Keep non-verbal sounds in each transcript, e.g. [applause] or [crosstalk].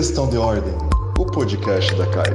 Questão de Ordem, o podcast da CAI.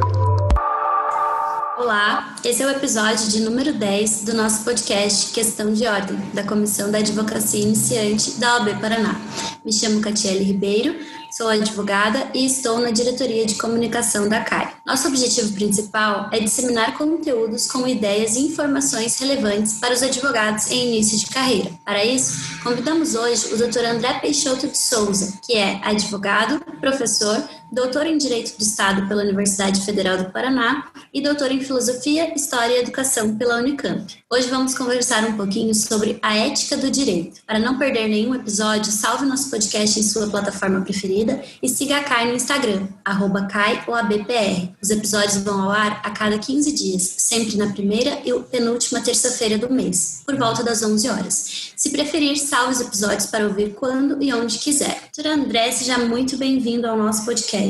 Olá, esse é o episódio de número 10 do nosso podcast Questão de Ordem, da Comissão da Advocacia Iniciante da OAB Paraná. Me chamo Catiele Ribeiro, sou advogada e estou na diretoria de comunicação da CAI. Nosso objetivo principal é disseminar conteúdos com ideias e informações relevantes para os advogados em início de carreira. Para isso, convidamos hoje o Dr. André Peixoto de Souza, que é advogado, professor, doutor em Direito do Estado pela Universidade Federal do Paraná e doutor em Filosofia, História e Educação pela Unicamp. Hoje vamos conversar um pouquinho sobre a ética do direito. Para não perder nenhum episódio, salve nosso podcast em sua plataforma preferida e siga a CAI no Instagram, arroba CAIOABPR. Os episódios vão ao ar a cada 15 dias, sempre na primeira e penúltima terça-feira do mês, por volta das 11 horas. Se preferir, salve os episódios para ouvir quando e onde quiser. Doutor André, seja muito bem-vindo ao nosso podcast.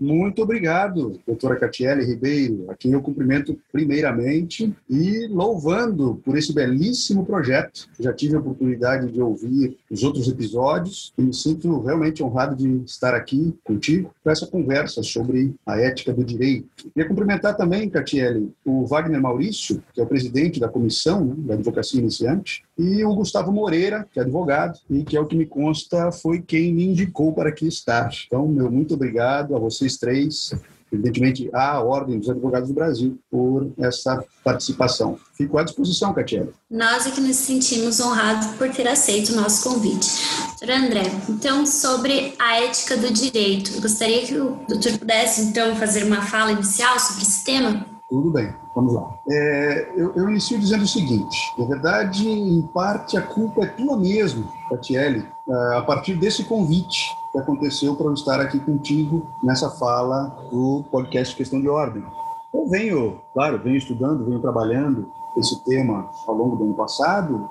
Muito obrigado, doutora Catiele Ribeiro, a quem eu cumprimento primeiramente e louvando por esse belíssimo projeto. Já tive a oportunidade de ouvir os outros episódios e me sinto realmente honrado de estar aqui contigo para essa conversa sobre a ética do direito. Queria cumprimentar também, Catiele, o Wagner Maurício, que é o presidente da comissão né, da advocacia iniciante, e o Gustavo Moreira, que é advogado e que, é o que me consta, foi quem me indicou para aqui estar. Então, meu muito obrigado a vocês três, evidentemente a Ordem dos Advogados do Brasil, por essa participação. Fico à disposição, Catiela. Nós é que nos sentimos honrados por ter aceito o nosso convite. Doutor André, então, sobre a ética do direito, gostaria que o doutor pudesse, então, fazer uma fala inicial sobre esse tema? Tudo bem, vamos lá. É, eu, eu, inicio dizendo o seguinte: na verdade, em parte, a culpa é tua mesmo, Catiele, é, a partir desse convite que aconteceu para eu estar aqui contigo nessa fala do podcast Questão de Ordem. Eu venho, claro, venho estudando, venho trabalhando esse tema ao longo do ano passado,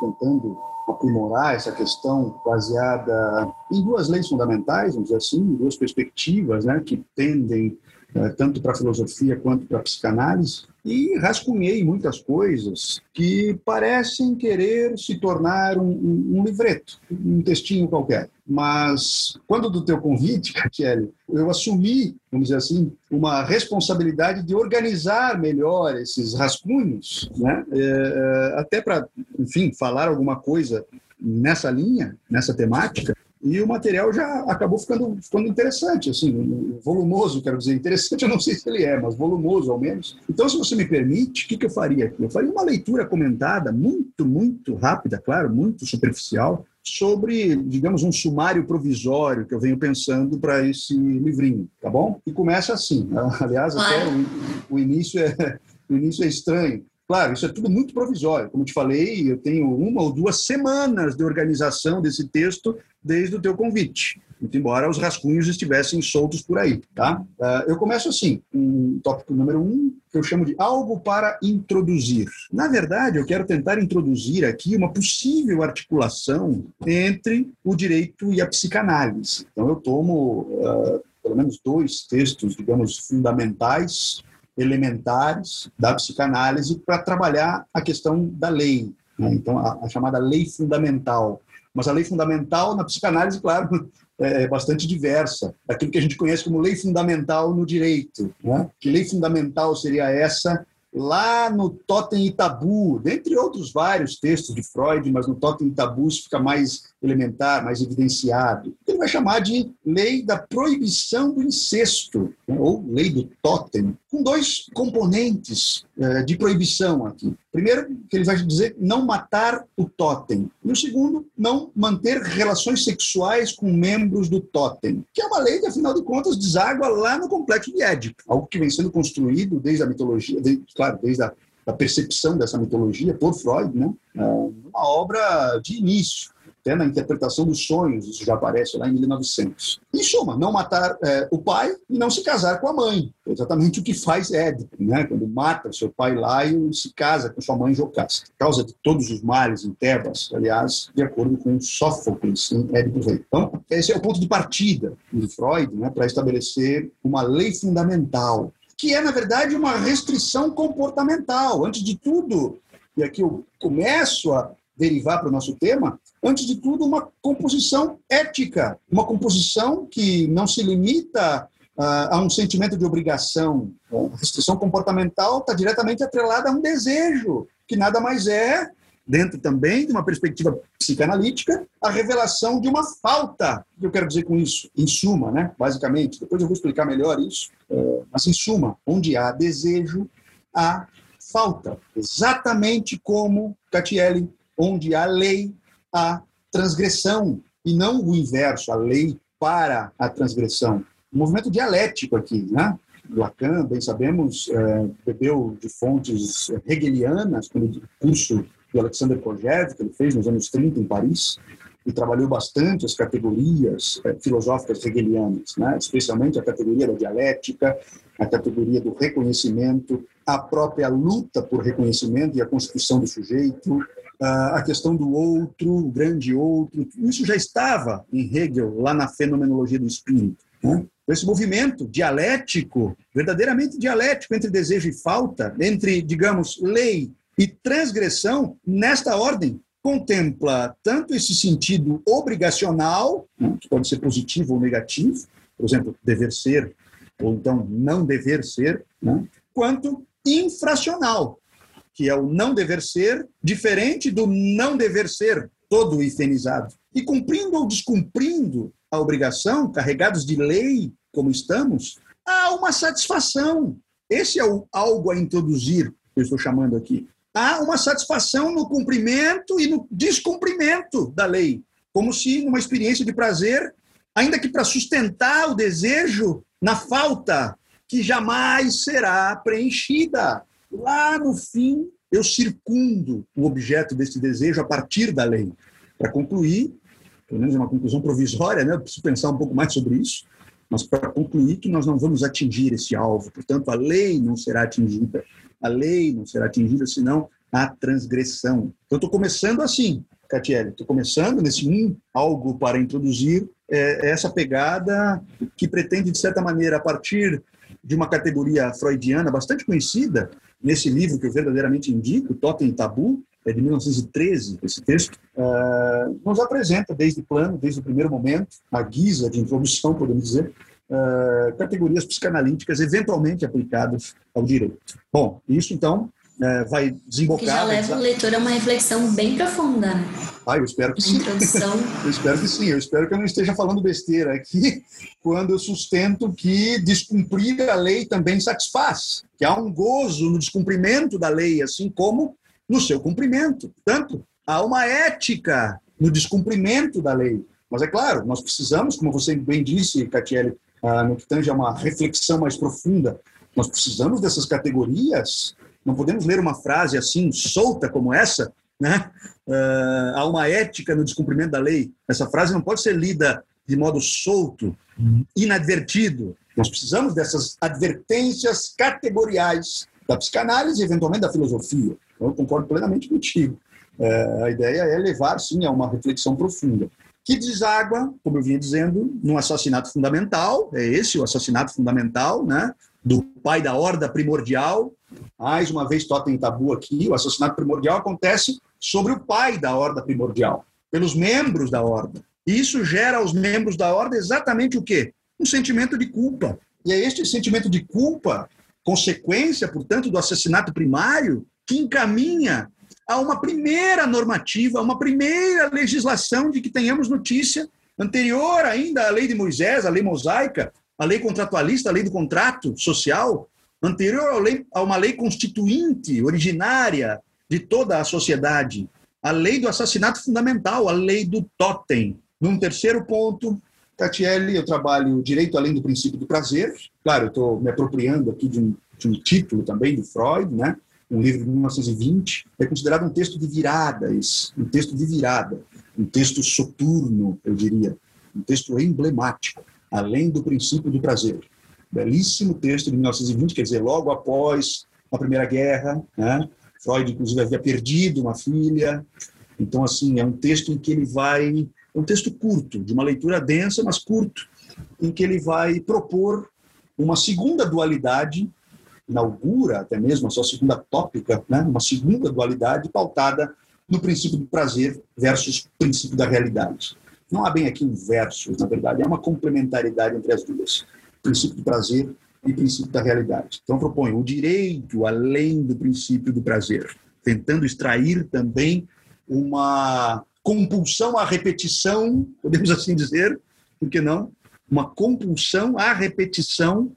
tentando aprimorar essa questão baseada em duas leis fundamentais, vamos dizer assim, duas perspectivas né, que tendem eh, tanto para a filosofia quanto para a psicanálise, e rascunhei muitas coisas que parecem querer se tornar um, um, um livreto, um textinho qualquer. Mas quando do teu convite, [laughs] Catiele, eu assumi, vamos dizer assim, uma responsabilidade de organizar melhor esses rascunhos, né? É, até para, enfim, falar alguma coisa nessa linha, nessa temática, e o material já acabou ficando, ficando interessante, assim, volumoso, quero dizer, interessante [laughs] eu não sei se ele é, mas volumoso ao menos. Então, se você me permite, o que, que eu faria aqui? Eu faria uma leitura comentada, muito, muito rápida, claro, muito superficial, sobre, digamos, um sumário provisório que eu venho pensando para esse livrinho, tá bom? E começa assim, [laughs] aliás, até o, o início é [laughs] o início é estranho. Claro, isso é tudo muito provisório. Como te falei, eu tenho uma ou duas semanas de organização desse texto desde o teu convite, muito embora os rascunhos estivessem soltos por aí, tá? Ah, eu começo assim, um tópico número um, que eu chamo de algo para introduzir. Na verdade, eu quero tentar introduzir aqui uma possível articulação entre o direito e a psicanálise. Então, eu tomo uh, pelo menos dois textos, digamos, fundamentais elementares da psicanálise para trabalhar a questão da lei, né? então a, a, chamada lei fundamental. Mas a lei fundamental na psicanálise, claro, [laughs] é bastante diversa, daquilo que a gente conhece como lei fundamental no direito. Né? Que lei fundamental seria essa lá no Totem e Tabu, dentre outros vários textos de Freud, mas no Totem e isso fica mais elementar, mais evidenciado. Ele vai chamar de lei da proibição do incesto, né, ou lei do totem, com dois componentes eh, de proibição aqui. Primeiro, que ele vai dizer não matar o totem. E o segundo, não manter relações sexuais com membros do totem, que é uma lei que, afinal de contas, deságua lá no complexo de Édipo, algo que vem sendo construído desde a mitologia, desde, claro, desde a percepção dessa mitologia por Freud, né? É uma obra de início até na interpretação dos sonhos, isso já aparece lá em 1900. Em suma, não matar é, o pai e não se casar com a mãe. É exatamente o que faz Édipo, né? quando mata seu pai lá e se casa com sua mãe Jocasta. Causa de todos os males em Tebas, aliás, de acordo com Sófocles em Édipo Rei. Então, esse é o ponto de partida de Freud né, para estabelecer uma lei fundamental, que é, na verdade, uma restrição comportamental. Antes de tudo, e aqui eu começo a derivar para o nosso tema, antes de tudo, uma composição ética, uma composição que não se limita a um sentimento de obrigação. A restrição comportamental está diretamente atrelada a um desejo, que nada mais é, dentro também de uma perspectiva psicanalítica, a revelação de uma falta. O que eu quero dizer com isso? Em suma, né? basicamente, depois eu vou explicar melhor isso, é, mas em suma, onde há desejo, há falta. Exatamente como Catielli, onde há lei, há transgressão, e não o inverso, a lei para a transgressão um movimento dialético aqui, né? Lacan, bem sabemos, é, bebeu de fontes hegelianas, pelo curso do Alexander Kojev, que ele fez nos anos 30 em Paris, e trabalhou bastante as categorias é, filosóficas hegelianas, né? especialmente a categoria da dialética, a categoria do reconhecimento, a própria luta por reconhecimento e a constituição do sujeito, a questão do outro, o grande outro, isso já estava em Hegel, lá na fenomenologia do espírito. Né? esse movimento dialético, verdadeiramente dialético entre desejo e falta, entre, digamos, lei e transgressão, nesta ordem, contempla tanto esse sentido obrigacional, que pode ser positivo ou negativo, por exemplo, dever ser, ou então não dever ser, né, quanto infracional, que é o não dever ser, diferente do não dever ser, todo ifenizado. E cumprindo ou descumprindo a obrigação, carregados de lei como estamos, há uma satisfação. Esse é o algo a introduzir, que eu estou chamando aqui. Há uma satisfação no cumprimento e no descumprimento da lei, como se numa experiência de prazer, ainda que para sustentar o desejo na falta que jamais será preenchida. Lá no fim, eu circundo o objeto desse desejo a partir da lei. Para concluir, pelo menos é uma conclusão provisória, né? eu preciso pensar um pouco mais sobre isso, mas para concluir que nós não vamos atingir esse alvo, portanto, a lei não será atingida, a lei não será atingida, senão a transgressão. Então, estou começando assim, Catiele, estou começando nesse um algo para introduzir é, essa pegada que pretende, de certa maneira, a partir de uma categoria freudiana bastante conhecida, nesse livro que eu verdadeiramente indico, Totem e Tabu, é de 1913, esse texto, uh, nos apresenta desde o plano, desde o primeiro momento, a guisa de introdução, podemos dizer, uh, categorias psicanalíticas eventualmente aplicadas ao direito. Bom, isso então uh, vai desembocar... Que já leva o leitor a uma reflexão bem profunda. Né? Ah, eu espero que sim. Introdução. [laughs] eu espero que sim. Eu espero que eu não esteja falando besteira aqui [laughs] quando eu sustento que descumprir a lei também satisfaz, que há um gozo no descumprimento da lei, assim como no seu cumprimento. Portanto, há uma ética no descumprimento da lei. Mas é claro, nós precisamos, como você bem disse, Catiele, ah, no que tange a uma reflexão mais profunda, nós precisamos dessas categorias. Não podemos ler uma frase assim, solta como essa, né? Uh, há uma ética no descumprimento da lei. Essa frase não pode ser lida de modo solto, inadvertido. Nós precisamos dessas advertências categoriais da psicanálise e, eventualmente, da filosofia. Então, eu concordo plenamente contigo. É, a ideia é levar, sim, a uma reflexão profunda, que deságua, como eu vinha dizendo, num assassinato fundamental, é esse o assassinato fundamental, né, do pai da horda primordial. Mais uma vez, totem tabu aqui, o assassinato primordial acontece sobre o pai da horda primordial, pelos membros da horda. E isso gera aos membros da horda exatamente o quê? Um sentimento de culpa. E é este sentimento de culpa, consequência, portanto, do assassinato primário, que encaminha a uma primeira normativa, a uma primeira legislação de que tenhamos notícia, anterior ainda à lei de Moisés, a lei mosaica, a lei contratualista, a lei do contrato social, anterior a uma lei constituinte, originária de toda a sociedade, a lei do assassinato fundamental, a lei do totem. Num terceiro ponto, Catielli, eu trabalho direito além do princípio do prazer. Claro, eu estou me apropriando aqui de um, de um título também do Freud, né? um livro de 1920, é considerado um texto de virada, um texto de virada, um texto soturno, eu diria, um texto emblemático, além do princípio do prazer. Belíssimo texto de 1920, quer dizer, logo após a Primeira Guerra, né? Freud, inclusive, havia perdido uma filha. Então, assim, é um texto em que ele vai. É um texto curto, de uma leitura densa, mas curto, em que ele vai propor uma segunda dualidade inaugura até mesmo a sua segunda tópica, né, uma segunda dualidade pautada no princípio do prazer versus princípio da realidade. Não há bem aqui um versus, na verdade, é uma complementaridade entre as duas. Princípio do prazer e princípio da realidade. Então, proponho o direito além do princípio do prazer, tentando extrair também uma compulsão à repetição, podemos [laughs] assim dizer, por que não? Uma compulsão à repetição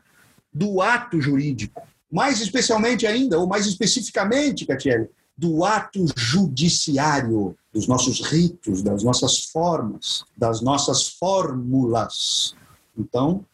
do ato jurídico. Mais especialmente ainda, ou mais especificamente, Catiele, do ato judiciário, dos nossos ritos, das nossas formas, das nossas fórmulas. Então,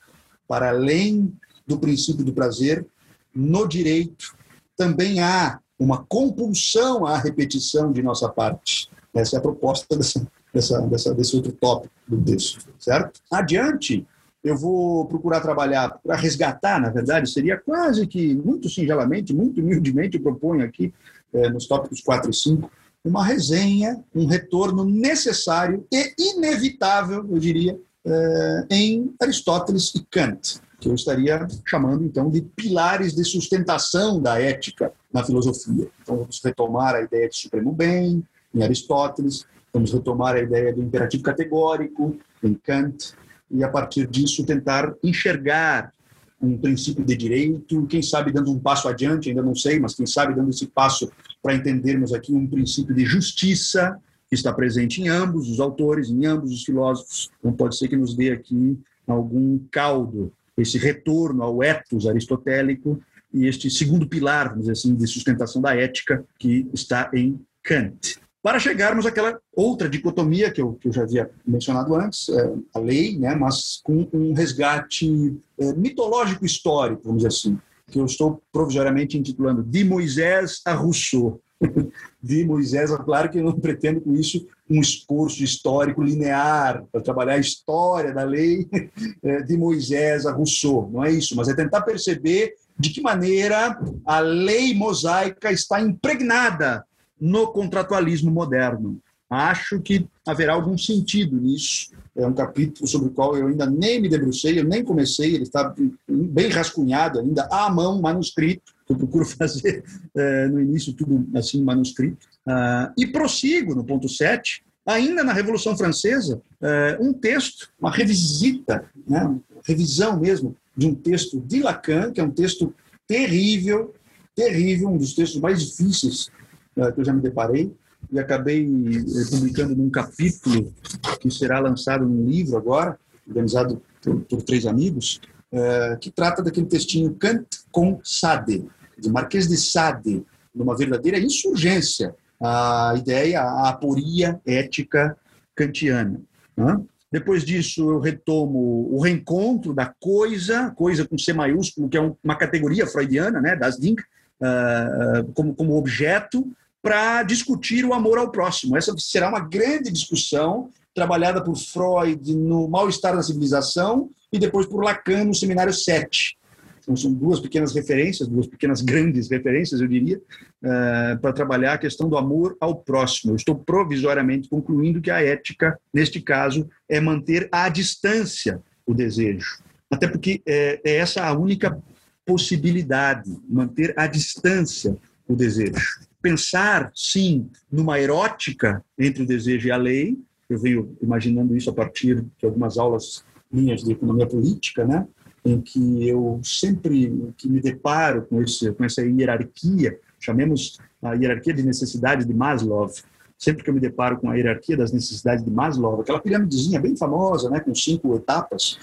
para além do princípio do prazer, no direito também há uma compulsão à repetição de nossa parte. Essa é a proposta dessa, dessa, dessa, desse outro tópico do texto, certo? Adiante, eu vou procurar trabalhar para resgatar, na verdade, seria quase que, muito singelamente, muito humildemente, eu proponho aqui, é, nos tópicos 4 e 5, uma resenha, um retorno necessário e inevitável, eu diria, é, em Aristóteles e Kant, que eu estaria chamando, então, de pilares de sustentação da ética na filosofia. Então, vamos retomar a ideia de supremo bem, em Aristóteles, vamos retomar a ideia do imperativo categórico, em Kant, e a partir disso tentar enxergar um princípio de direito, quem sabe dando um passo adiante, ainda não sei, mas quem sabe dando esse passo para entendermos aqui um princípio de justiça está presente em ambos os autores, em ambos os filósofos. Então pode ser que nos dê aqui algum caldo, esse retorno ao ethos aristotélico e este segundo pilar, vamos dizer assim, de sustentação da ética que está em Kant para chegarmos àquela outra dicotomia que eu, que eu já havia mencionado antes, é, a lei, né, mas com um resgate é, mitológico histórico, vamos dizer assim, que eu estou provisoriamente intitulando De Moisés a Rousseau. [laughs] de Moisés, claro que eu não pretendo com isso um esforço histórico linear para trabalhar a história da lei é, [laughs] de Moisés a Rousseau, não é isso, mas é tentar perceber de que maneira a lei mosaica está impregnada no contratualismo moderno. Acho que haverá algum sentido nisso. É um capítulo sobre o qual eu ainda nem me debrucei, eu nem comecei, ele está bem rascunhado ainda, à mão, manuscrito. Eu procuro [laughs] fazer é, no início tudo assim, manuscrito. Ah, e prossigo no ponto 7, ainda na Revolução Francesa, é, um texto, uma revisita, né, revisão mesmo, de um texto de Lacan, que é um texto terrível, terrível, um dos textos mais difíceis uh, que eu já me deparei e acabei eh, publicando num capítulo que será lançado num livro agora, organizado por, por três amigos, uh, que trata daquele textinho Kant com Sade, de Marquês de Sade, numa verdadeira insurgência à ideia, à aporia ética kantiana. Né? Depois disso, eu retomo o reencontro da coisa, coisa com C maiúsculo, que é uma categoria freudiana, né, das Ding, uh, como, como objeto, para discutir o amor ao próximo. Essa será uma grande discussão trabalhada por Freud no Mal-Estar da Civilização e depois por Lacan no Seminário 7. São duas pequenas referências, duas pequenas [laughs] grandes referências, eu diria, uh, para trabalhar a questão do amor ao próximo. Eu estou provisoriamente concluindo que a ética, neste caso, é manter à distância o desejo. Até porque é, é essa a única possibilidade, manter à distância o desejo pensar, sim, numa erótica entre o desejo e a lei. Eu venho imaginando isso a partir de algumas aulas minhas de economia política, né? Em que eu sempre que me deparo com, esse, com essa hierarquia, chamemos a hierarquia de necessidade de Maslow, sempre que eu me deparo com a hierarquia das necessidades de Maslow, aquela piramidezinha bem famosa, né, com cinco etapas,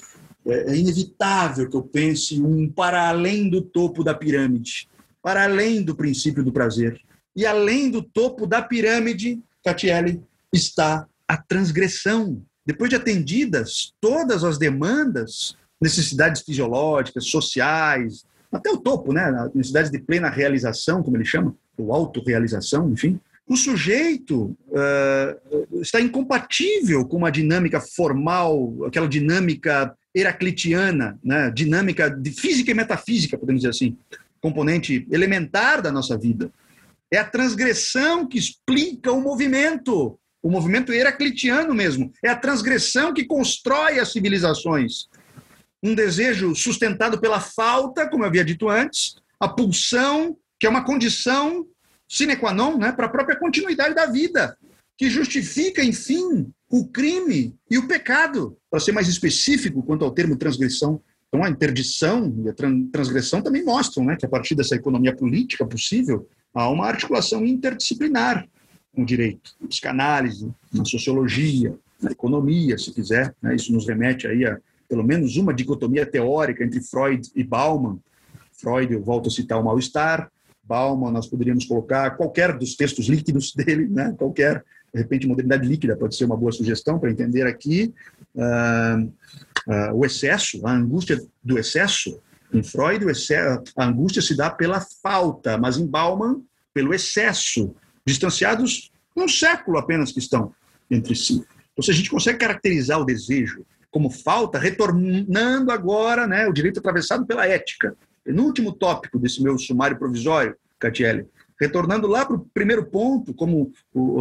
é, é inevitável que eu pense um para além do topo da pirâmide, para além do princípio do prazer. E além do topo da pirâmide, Catiele, está a transgressão. Depois de atendidas todas as demandas, necessidades fisiológicas, sociais, até o topo, né? necessidades de plena realização, como ele chama, ou autorrealização, enfim, o sujeito uh, está incompatível com uma dinâmica formal, aquela dinâmica heraclitiana, né? dinâmica de física e metafísica, podemos dizer assim, componente elementar da nossa vida. É a transgressão que explica o movimento, o movimento heraclitiano mesmo. É a transgressão que constrói as civilizações. Um desejo sustentado pela falta, como eu havia dito antes, a pulsão, que é uma condição sine qua non né, para a própria continuidade da vida, que justifica, enfim, o crime e o pecado, para ser mais específico quanto ao termo transgressão. Então, a interdição e a transgressão também mostram né, que, a partir dessa economia política possível, há uma articulação interdisciplinar com o direito, na psicanálise, na sociologia, na economia, se quiser. Né, isso nos remete aí a pelo menos uma dicotomia teórica entre Freud e Bauman. Freud, eu volto a citar o mal-estar, Bauman, nós poderíamos colocar qualquer dos textos líquidos [laughs] dele, né, qualquer, de repente, modernidade líquida pode ser uma boa sugestão para entender aqui. Uh, uh, o excesso, a angústia do excesso. Em Freud, excesso, a angústia se dá pela falta, mas em Bauman, pelo excesso. Distanciados um século apenas que estão entre si. Então, se a gente consegue caracterizar o desejo como falta, retornando agora né, o direito atravessado pela ética, no último tópico desse meu sumário provisório, Catiele, retornando lá para o primeiro ponto, como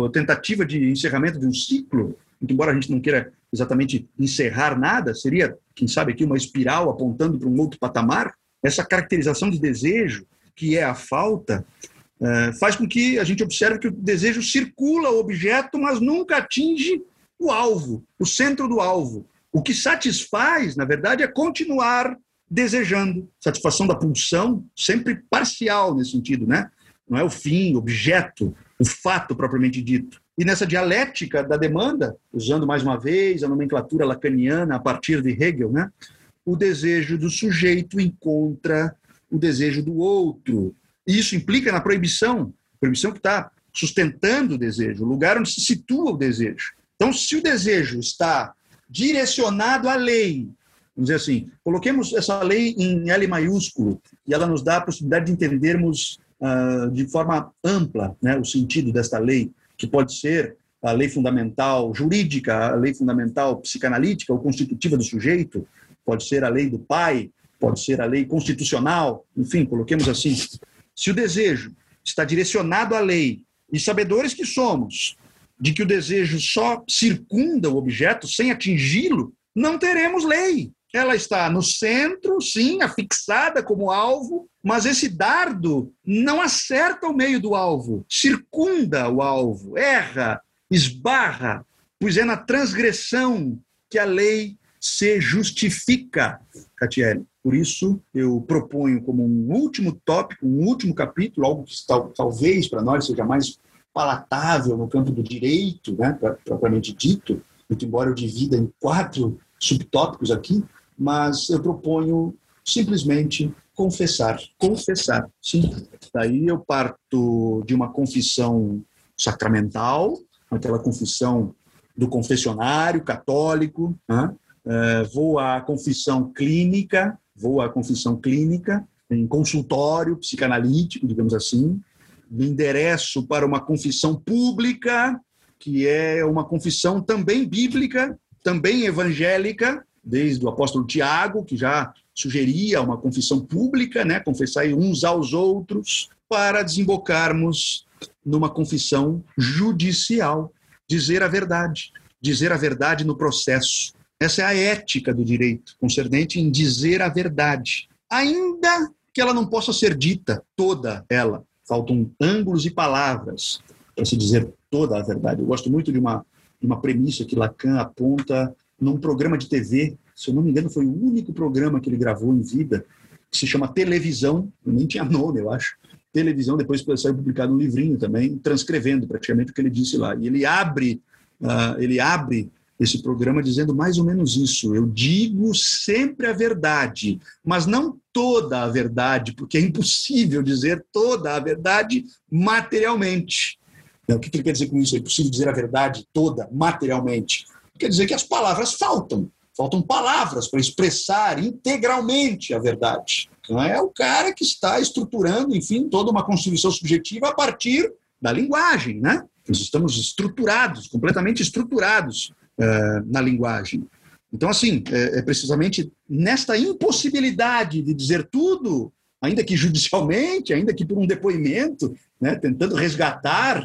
a tentativa de encerramento de um ciclo, embora a gente não queira exatamente encerrar nada, seria, quem sabe aqui, uma espiral apontando para um outro patamar. Essa caracterização de desejo, que é a falta, é, faz com que a gente observe que o desejo circula o objeto, mas nunca atinge o alvo, o centro do alvo. O que satisfaz, na verdade, é continuar desejando. Satisfação da pulsão, sempre parcial nesse sentido, né? Não é o fim, o objeto, o fato propriamente dito. E nessa dialética da demanda, usando mais uma vez a nomenclatura lacaniana a partir de Hegel, né, o desejo do sujeito encontra o desejo do outro. E isso implica na proibição, proibição que está sustentando o desejo, o lugar onde se situa o desejo. Então, se o desejo está direcionado à lei, vamos dizer assim, coloquemos essa lei em L maiúsculo e ela nos dá a possibilidade de entendermos uh, de forma ampla né, o sentido desta lei que pode ser a lei fundamental jurídica, a lei fundamental psicanalítica ou constitutiva do sujeito, pode ser a lei do pai, pode ser a lei constitucional, enfim, coloquemos assim. Se o desejo está direcionado à lei, e sabedores que somos, de que o desejo só circunda o objeto sem atingi-lo, não teremos lei. Ela está no centro, sim, afixada como alvo, mas esse dardo não acerta o meio do alvo, circunda o alvo, erra, esbarra, pois é na transgressão que a lei se justifica, Catiele. Por isso, eu proponho como um último tópico, um último capítulo, algo que tal, talvez para nós seja mais palatável no campo do direito, né, propriamente dito, muito embora eu divida em quatro subtópicos aqui, mas eu proponho simplesmente confessar. Confessar, sim. Daí eu parto de uma confissão sacramental, aquela confissão do confessionário católico, né? é, vou à confissão clínica, vou à confissão clínica, em consultório psicanalítico, digamos assim, me endereço para uma confissão pública, que é uma confissão também bíblica, também evangélica, desde o apóstolo Tiago, que já sugeria uma confissão pública, né, confessar uns aos outros, para desembocarmos numa confissão judicial, dizer a verdade, dizer a verdade no processo. Essa é a ética do direito, concernente em dizer a verdade, ainda que ela não possa ser dita toda ela. Faltam ângulos e palavras para se dizer toda a verdade. Eu gosto muito de uma, de uma premissa que Lacan aponta num programa de TV, se eu não me engano, foi o único programa que ele gravou em vida, que se chama Televisão, nem tinha nome, eu acho. Televisão, depois saiu publicado um livrinho também, transcrevendo praticamente o que ele disse lá. E ele abre, uh, ele abre esse programa dizendo mais ou menos isso. Eu digo sempre a verdade, mas não toda a verdade, porque é impossível dizer toda a verdade materialmente. O que ele quer dizer com isso? É impossível dizer a verdade toda materialmente quer dizer que as palavras faltam. Faltam palavras para expressar integralmente a verdade. Não é o cara que está estruturando, enfim, toda uma constituição subjetiva a partir da linguagem, né? Nós estamos estruturados, completamente estruturados uh, na linguagem. Então, assim, é, é, precisamente nesta impossibilidade de dizer tudo, ainda que judicialmente, ainda que por um depoimento, né, tentando resgatar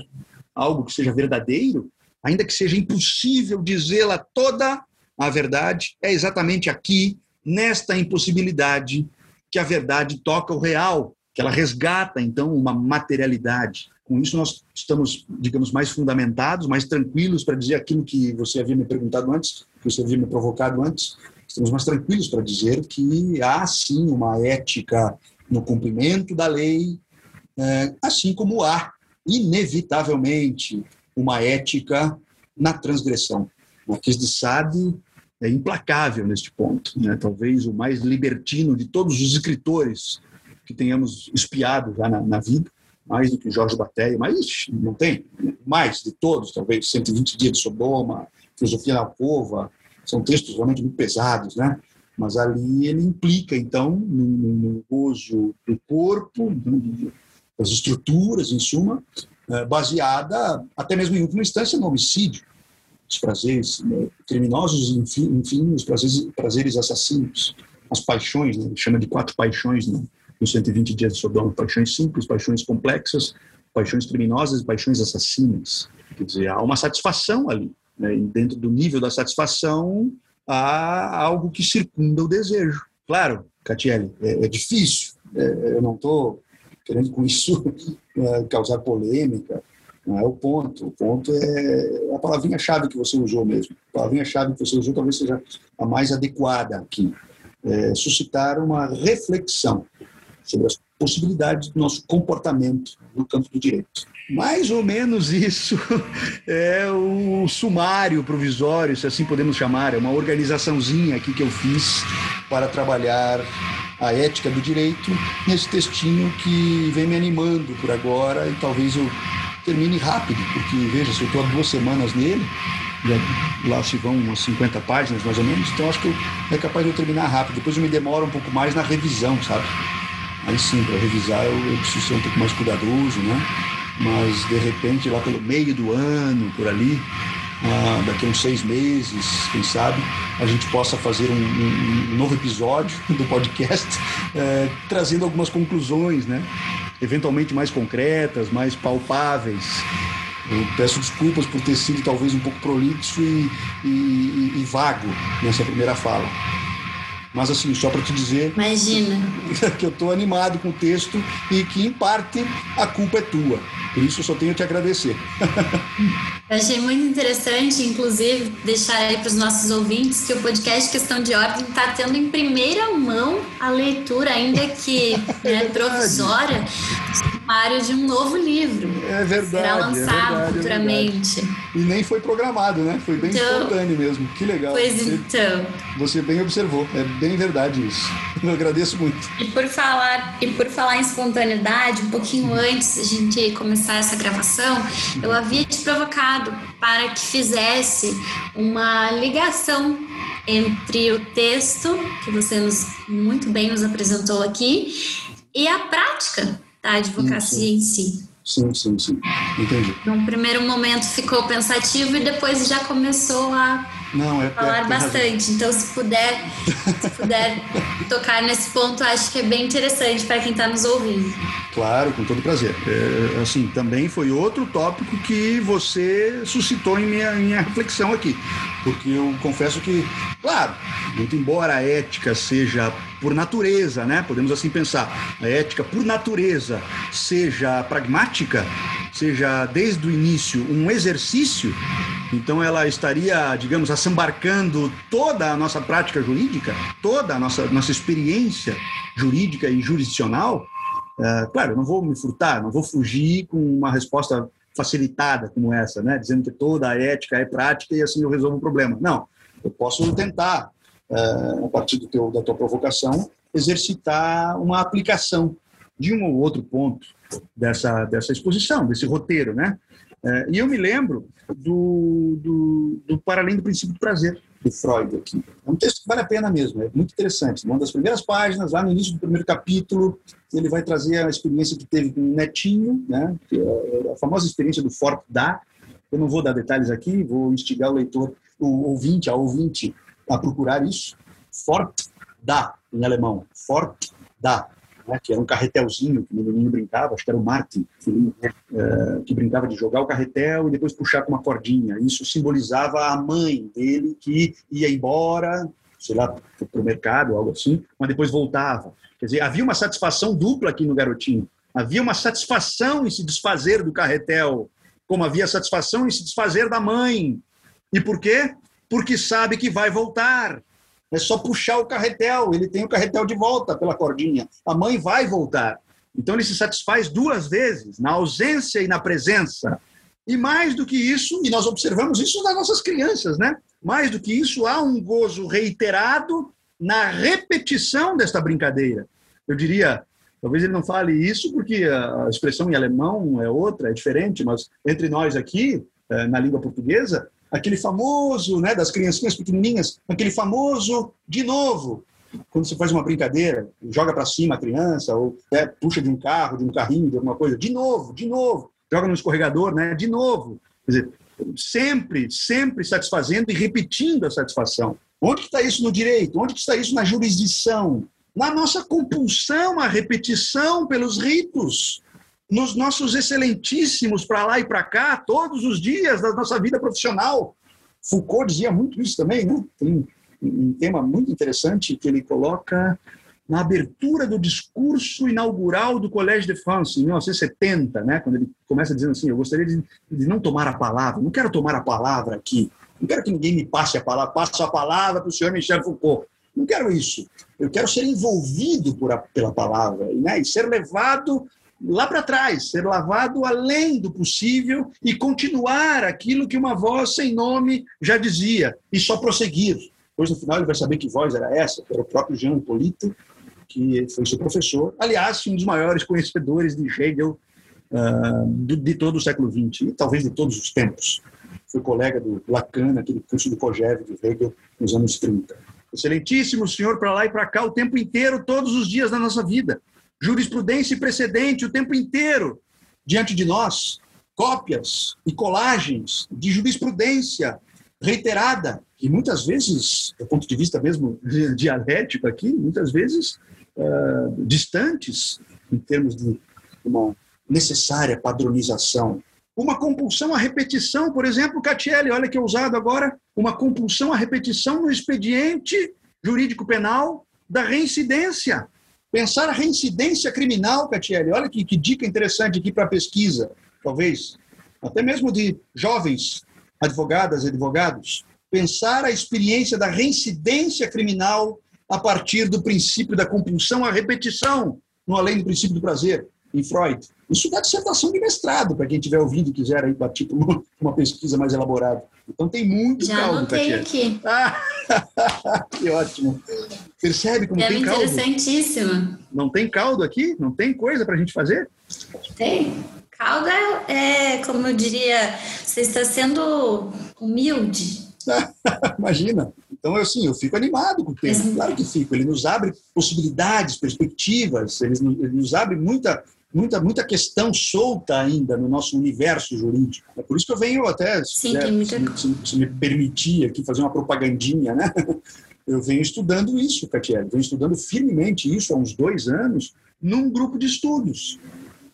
algo que seja verdadeiro, ainda que seja impossível dizê-la toda a verdade, é exatamente aqui, nesta impossibilidade, que a verdade toca o real, que ela resgata, então, uma materialidade. Com isso, nós estamos, digamos, mais fundamentados, mais tranquilos para dizer aquilo que você havia me perguntado antes, que você havia me provocado antes. Estamos mais tranquilos para dizer que há, sim, uma ética no cumprimento da lei, é, assim como há, inevitavelmente, uma ética na transgressão. Marquês de Sade é implacável neste ponto. Né? Talvez o mais libertino de todos os escritores que tenhamos espiado já na, na vida mais do que Jorge Batéia, mas não tem, mais de todos, talvez 120 dias de Sodoma, Filosofia da Alcova, são textos realmente muito pesados, né? Mas ali ele implica, então, no, no gozo do corpo, das estruturas, em suma, é, baseada, até mesmo em última instância, no homicídio, os prazeres né, criminosos, enfim, enfim os prazeres, prazeres assassinos, as paixões, né? ele chama de quatro paixões, né? Nos 120 dias de Sodoma, paixões simples, paixões complexas, paixões criminosas paixões assassinas. Quer dizer, há uma satisfação ali. Né? E dentro do nível da satisfação, há algo que circunda o desejo. Claro, Catiele, é, é difícil. É, eu não estou querendo com isso é, causar polêmica. Não é o ponto. O ponto é a palavrinha-chave que você usou mesmo. A palavrinha-chave que você usou talvez seja a mais adequada aqui. É, suscitar uma reflexão sobre as possibilidades do nosso comportamento no campo do direito. Mais ou menos isso [laughs] é o sumário provisório, se assim podemos chamar, é uma organizaçãozinha aqui que eu fiz para trabalhar a ética do direito nesse textinho que vem me animando por agora e talvez eu termine rápido, porque veja, se eu estou há duas semanas nele, lá se vão umas 50 páginas mais ou menos, então acho que é capaz de eu terminar rápido. Depois eu me demoro um pouco mais na revisão, sabe? Aí sim, para revisar eu, eu, preciso ser um pouco mais cuidadoso, né? Mas de repente, lá pelo meio do ano, por ali, ah, daqui a uns seis meses, quem sabe, a gente possa fazer um, um, um novo episódio [laughs] do podcast, é, trazendo algumas conclusões, né? Eventualmente mais concretas, mais palpáveis. Eu peço desculpas por ter sido talvez um pouco prolixo e, e, e vago nessa primeira fala. Mas, assim, só para te dizer. Imagina. [laughs] Que eu estou animado com o texto e que, em parte, a culpa é tua. Por isso, eu só tenho te agradecer. Eu achei muito interessante, inclusive, deixar aí para os nossos ouvintes que o podcast Questão de Ordem está tendo em primeira mão a leitura, ainda que [laughs] é provisória, sumário de um novo livro. É verdade. Será é lançado é verdade, futuramente. É e nem foi programado, né? Foi bem então, espontâneo mesmo. Que legal. Pois você, então. Você bem observou. É bem verdade isso. [laughs] Eu agradeço muito. E por falar, e por falar em espontaneidade, um pouquinho antes de a gente começar essa gravação, eu havia te provocado para que fizesse uma ligação entre o texto que você nos, muito bem nos apresentou aqui e a prática da advocacia em si. Sim, sim, sim. Entendi. Num primeiro momento ficou pensativo e depois já começou a Não, é, falar é, bastante. Então, se puder, se puder [laughs] tocar nesse ponto, acho que é bem interessante para quem está nos ouvindo. Claro, com todo prazer. É, assim, também foi outro tópico que você suscitou em minha, minha reflexão aqui. Porque eu confesso que, claro, muito embora a ética seja por natureza, né? Podemos assim pensar. A ética, por natureza, seja pragmática, seja desde o início um exercício, então ela estaria, digamos, assambarcando toda a nossa prática jurídica, toda a nossa, nossa experiência jurídica e jurisdicional. É, claro, não vou me furtar, não vou fugir com uma resposta facilitada como essa, né? Dizendo que toda a ética é prática e assim eu resolvo o problema. Não, eu posso tentar a partir do teu, da tua provocação, exercitar uma aplicação de um ou outro ponto dessa, dessa exposição, desse roteiro, né? E eu me lembro do, do, do Para Além do Princípio do Prazer, de Freud aqui. É um texto que vale a pena mesmo, é muito interessante. Uma das primeiras páginas, lá no início do primeiro capítulo, ele vai trazer a experiência que teve com o netinho, né? É a famosa experiência do Fort Da. Eu não vou dar detalhes aqui, vou instigar o leitor, o ouvinte, a ouvinte, a procurar isso. Fort da, em alemão. Fort da, né, que era um carretelzinho que o menininho brincava, acho que era o Martin, né, é, que brincava de jogar o carretel e depois puxar com uma cordinha. Isso simbolizava a mãe dele que ia embora, sei lá, para o mercado, algo assim, mas depois voltava. Quer dizer, havia uma satisfação dupla aqui no garotinho. Havia uma satisfação em se desfazer do carretel, como havia satisfação em se desfazer da mãe. E por quê? Porque sabe que vai voltar. É só puxar o carretel, ele tem o carretel de volta pela cordinha. A mãe vai voltar. Então ele se satisfaz duas vezes, na ausência e na presença. E mais do que isso, e nós observamos isso nas nossas crianças, né? Mais do que isso, há um gozo reiterado na repetição desta brincadeira. Eu diria, talvez ele não fale isso porque a expressão em alemão é outra, é diferente, mas entre nós aqui, eh, na língua portuguesa, aquele famoso, né, das criancinhas pequenininhas, aquele famoso de novo, quando você faz uma brincadeira, joga para cima a criança, ou é, puxa de um carro, de um carrinho, de alguma coisa, de novo, de novo, joga no escorregador, né? De novo. Quer dizer, sempre, sempre satisfazendo e repetindo a satisfação. Onde está isso no direito? Onde está isso na jurisdição? Na nossa compulsão à repetição pelos ritos, nos nossos excelentíssimos para lá e para cá, todos os dias da nossa vida profissional. Foucault dizia muito isso também, né? Tem um tema muito interessante que ele coloca na abertura do discurso inaugural do Collège de France, em 1970, né, quando ele começa dizendo assim: Eu gostaria de, de, não tomar a palavra, não quero tomar a palavra aqui, não quero que ninguém me passe a palavra, passe a palavra para o senhor Michel Foucault. Não quero isso. Eu quero ser envolvido por a, pela palavra né, e ser levado lá para trás, ser lavado além do possível e continuar aquilo que uma voz sem nome já dizia, e só prosseguir. Depois, no final, ele vai saber que voz era essa, era o próprio Jean Polito, que foi seu professor. Aliás, um dos maiores conhecedores de Hegel uh, de, de, todo o século XX, e talvez de todos os tempos. Foi colega do Lacan, naquele curso do Kojève de Hegel, nos anos 30. Excelentíssimo senhor, para lá e para cá, o tempo inteiro, todos os dias da nossa vida. Jurisprudência e precedente, o tempo inteiro, diante de nós. Cópias e colagens de jurisprudência reiterada, e muitas vezes, do ponto de vista mesmo [laughs] dialético aqui, muitas vezes uh, distantes em termos de uma necessária padronização. Uma compulsão à repetição, por exemplo, Catielli, olha que usado agora, uma compulsão à repetição no expediente jurídico penal da reincidência. Pensar a reincidência criminal, Catielli, olha que, que dica interessante aqui para pesquisa, talvez, até mesmo de jovens advogadas e advogados, pensar a experiência da reincidência criminal a partir do princípio da compulsão à repetição, no além do princípio do prazer, em Freud. Isso dá dissertação de mestrado, para quem estiver ouvindo e quiser aí partir para uma, pesquisa mais elaborada. Então tem muito Já caldo, anotei aqui. Ah, [laughs] que ótimo. Percebe como é tem caldo? interessantíssimo. Não tem caldo aqui? Não tem coisa para a gente fazer? Tem. Caldo é, é, como eu diria, você está sendo humilde. [laughs] Imagina. Então, eu, assim, eu fico animado com o tema. Claro que fico. Ele nos abre possibilidades, perspectivas, ele nos, ele nos abre muita, muita, muita questão solta ainda no nosso universo jurídico. É por isso que eu venho até, Sim, se, muita... se, se, me permitir aqui fazer uma propagandinha, né? [laughs] Eu venho estudando isso, Catiele, venho estudando firmemente isso há uns dois anos num grupo de estudos,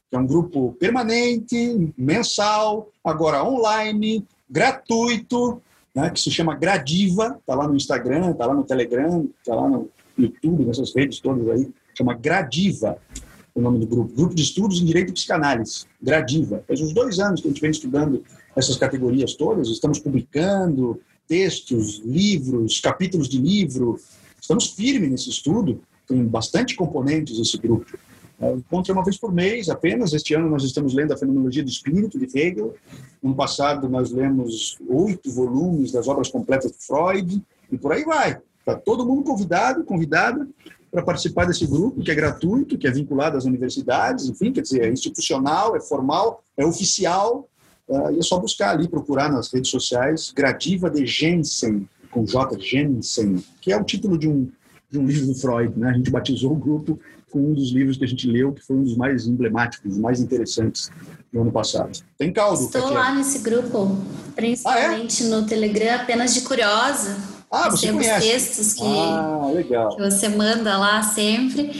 que é um grupo permanente, mensal, agora online, gratuito, né, que se chama Gradiva, está lá no Instagram, está lá no Telegram, está lá no YouTube, nessas redes todas aí, chama Gradiva, o nome do grupo, Grupo de Estudos em Direito e Psicanálise, Gradiva. Faz uns dois anos que a gente vem estudando essas categorias todas, estamos publicando textos, livros, capítulos de livro, estamos firmes nesse estudo, tem bastante componentes esse grupo. É, encontro uma vez por mês apenas. Este ano nós estamos lendo a Fenomenologia do Espírito, de Hegel. No passado nós lemos oito volumes das obras completas de Freud, e por aí vai. Está todo mundo convidado, convidada para participar desse grupo, que é gratuito, que é vinculado às universidades, enfim, quer dizer, é institucional, é formal, é oficial, uh, e é só buscar ali, procurar nas redes sociais, Gradiva de Jensen, com J. Jensen, que é o título de um, de um livro do Freud, né? A gente batizou o grupo com um dos livros que a gente leu, que foi um dos mais emblemáticos, mais interessantes do ano passado. Tem caldo, Estou lá nesse grupo, principalmente ah, é? no Telegram, apenas de curiosa. Ah, você Recebo os conhece? textos que, Ah, legal. que você manda lá sempre.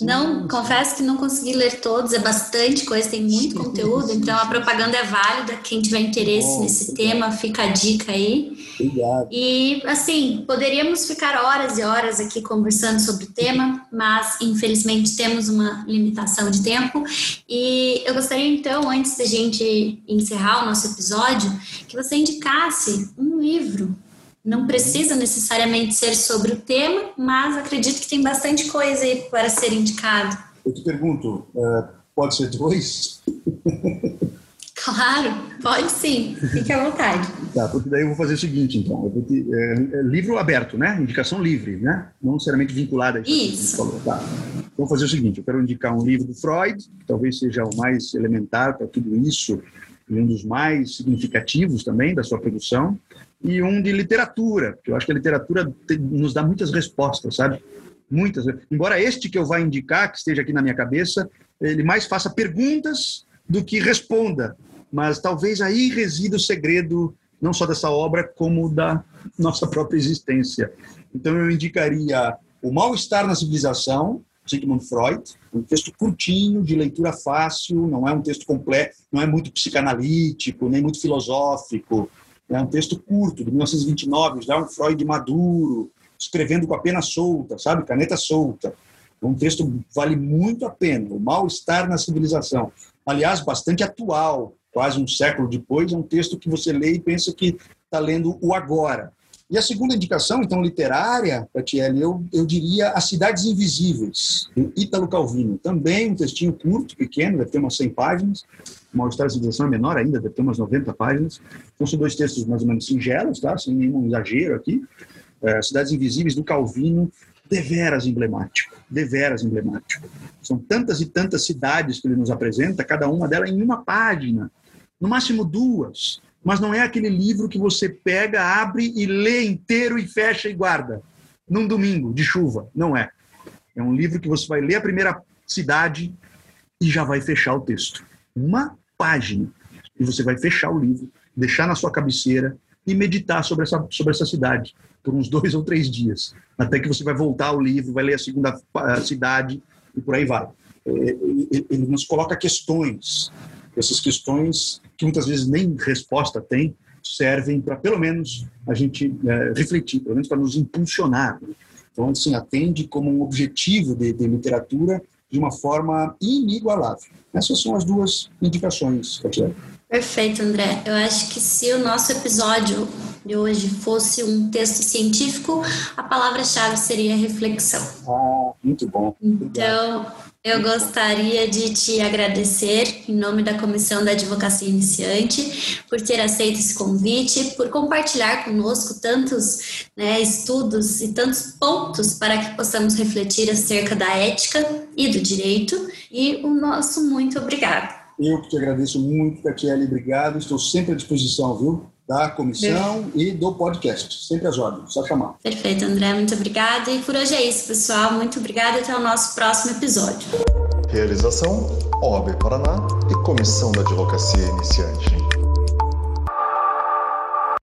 Não, confesso que não consegui ler todos, é bastante coisa, tem muito Sim, conteúdo, sim, então a sim. propaganda é válida. Quem tiver interesse Bom, nesse tema, fica a dica aí. Obrigado. E assim, poderíamos ficar horas e horas aqui conversando sobre o tema, mas infelizmente temos uma limitação de tempo. E eu gostaria então, antes da gente encerrar o nosso episódio, que você indicasse um livro. Não precisa necessariamente ser sobre o tema, mas acredito que tem bastante coisa aí para ser indicado. Eu te pergunto, eh, pode ser dois? [laughs] Claro, pode sim, fique à vontade. Tá, porque daí eu vou fazer o seguinte, então. Te- é, é livro aberto, né? Indicação livre, né? Não necessariamente vinculada a isso. Isso. falou, tá. Então, vou fazer o seguinte: eu quero indicar um livro do Freud, que talvez seja o mais elementar para tudo isso, e um dos mais significativos também da sua produção, e um de literatura, porque eu acho que a literatura te- nos dá muitas respostas, sabe? Muitas. Embora este que eu vá indicar, que esteja aqui na minha cabeça, ele mais faça perguntas do que responda. Mas talvez aí resida o segredo não só dessa obra, como da nossa própria existência. Então eu indicaria O Mal-Estar na Civilização, Sigmund Freud, um texto curtinho, de leitura fácil, não é um texto completo, não é muito psicanalítico, nem muito filosófico, é um texto curto, de 1929, já um Freud maduro, escrevendo com a pena solta, sabe, caneta solta. Um texto vale muito a pena, O Mal-Estar na Civilização. Aliás, bastante atual, quase um século depois, é um texto que você lê e pensa que está lendo o agora. E a segunda indicação, então, literária, Tatiele, eu, eu diria As Cidades Invisíveis, do Ítalo Calvino. Também um textinho curto, pequeno, deve ter umas 100 páginas. Mal-Estar da Civilização é menor ainda, deve ter umas 90 páginas. Então, são dois textos mais ou menos singelos, tá? sem nenhum exagero aqui. É, Cidades Invisíveis, do Calvino, deveras emblemático, deveras emblemático. São tantas e tantas cidades que ele nos apresenta, cada uma delas em uma página, no máximo duas. Mas não é aquele livro que você pega, abre e lê inteiro e fecha e guarda num domingo de chuva. Não é. É um livro que você vai ler a primeira cidade e já vai fechar o texto. Uma página. E você vai fechar o livro, deixar na sua cabeceira e meditar sobre essa, sobre essa cidade por uns dois ou três dias. Até que você vai voltar ao livro, vai ler a segunda cidade e por aí vai. É, Ele ele nos coloca questões. Essas questões, que muitas vezes nem resposta tem, servem para, pelo menos, a gente é, refletir, pelo menos para nos impulsionar. Então, assim, atende como um objetivo de, de literatura de uma forma inigualável. Essas são as duas indicações, Tatiana. Perfeito, André. Eu acho que se o nosso episódio de hoje fosse um texto científico, a palavra-chave seria reflexão. Ah, muito bom. Então, eu gostaria de te agradecer, em nome da Comissão da Advocacia Iniciante, por ter aceito esse convite, por compartilhar conosco tantos né, estudos e tantos pontos para que possamos refletir acerca da ética e do direito. E o nosso muito obrigado. Eu que te agradeço muito, Tatiele, obrigado. Estou sempre à disposição, viu? Da comissão e do podcast. Sempre às ordens, só chamar. Perfeito, André, muito obrigada. E por hoje é isso, pessoal. Muito obrigada e até o nosso próximo episódio. Realização: OAB Paraná e Comissão da Advocacia Iniciante.